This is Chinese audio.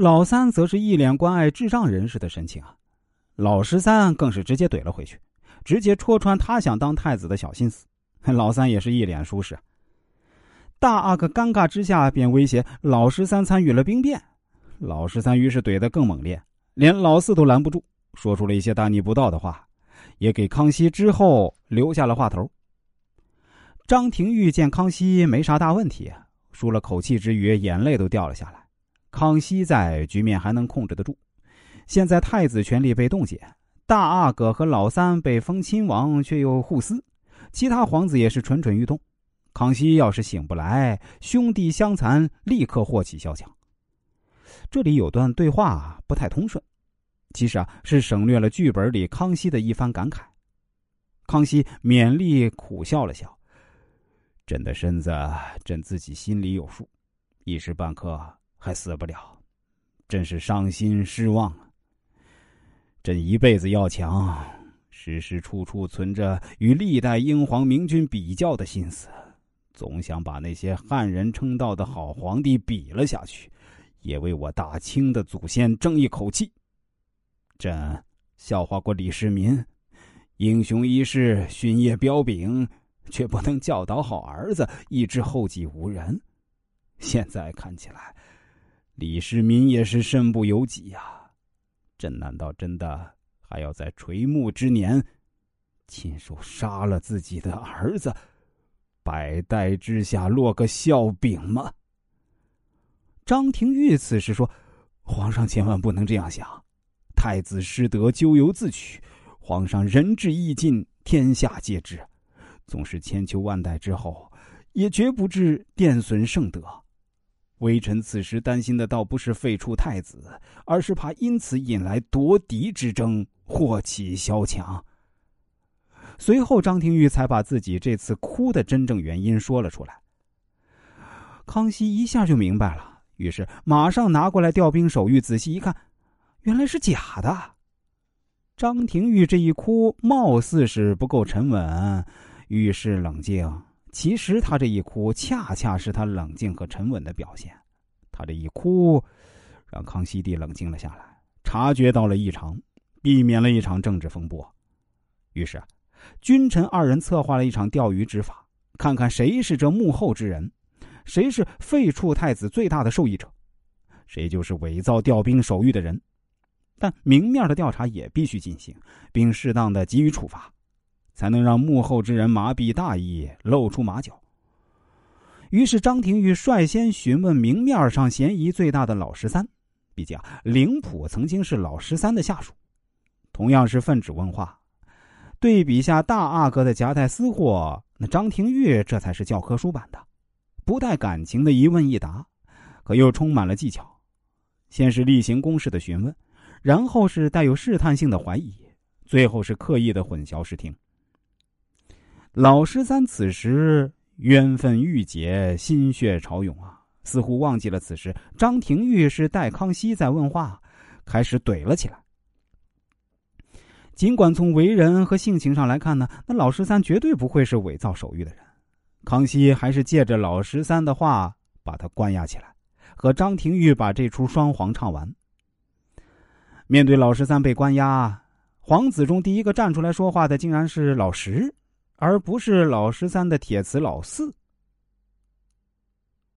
老三则是一脸关爱智障人士的神情啊。老十三更是直接怼了回去，直接戳穿他想当太子的小心思。老三也是一脸舒适。大阿哥尴尬之下便威胁老十三参与了兵变，老十三于是怼得更猛烈，连老四都拦不住，说出了一些大逆不道的话，也给康熙之后留下了话头。张廷玉见康熙没啥大问题，舒了口气之余，眼泪都掉了下来。康熙在，局面还能控制得住。现在太子权力被冻结，大阿哥和老三被封亲王，却又互撕，其他皇子也是蠢蠢欲动。康熙要是醒不来，兄弟相残，立刻祸起萧墙。这里有段对话不太通顺，其实啊是省略了剧本里康熙的一番感慨。康熙勉力苦笑了笑：“朕的身子，朕自己心里有数，一时半刻还死不了，真是伤心失望啊。”朕一辈子要强，时时处处存着与历代英皇明君比较的心思，总想把那些汉人称道的好皇帝比了下去，也为我大清的祖先争一口气。朕笑话过李世民，英雄一世，勋业彪炳，却不能教导好儿子，以致后继无人。现在看起来，李世民也是身不由己呀。朕难道真的还要在垂暮之年，亲手杀了自己的儿子，百代之下落个笑柄吗？张廷玉此时说：“皇上千万不能这样想，太子失德咎由自取。皇上仁至义尽，天下皆知。纵使千秋万代之后，也绝不至玷损圣德。”微臣此时担心的倒不是废黜太子，而是怕因此引来夺嫡之争，祸起萧墙。随后，张廷玉才把自己这次哭的真正原因说了出来。康熙一下就明白了，于是马上拿过来调兵手谕，仔细一看，原来是假的。张廷玉这一哭，貌似是不够沉稳，遇事冷静。其实他这一哭，恰恰是他冷静和沉稳的表现。他这一哭，让康熙帝冷静了下来，察觉到了异常，避免了一场政治风波。于是，君臣二人策划了一场钓鱼执法，看看谁是这幕后之人，谁是废黜太子最大的受益者，谁就是伪造调兵手谕的人。但明面的调查也必须进行，并适当的给予处罚。才能让幕后之人麻痹大意，露出马脚。于是张廷玉率先询问明面上嫌疑最大的老十三，毕竟啊灵普曾经是老十三的下属，同样是奉旨问话。对比下大阿哥的夹带私货，那张廷玉这才是教科书版的，不带感情的一问一答，可又充满了技巧。先是例行公事的询问，然后是带有试探性的怀疑，最后是刻意的混淆视听。老十三此时冤愤郁结，心血潮涌啊，似乎忘记了此时张廷玉是代康熙在问话，开始怼了起来。尽管从为人和性情上来看呢，那老十三绝对不会是伪造手谕的人。康熙还是借着老十三的话把他关押起来，和张廷玉把这出双簧唱完。面对老十三被关押，皇子中第一个站出来说话的，竟然是老十。而不是老十三的铁瓷老四。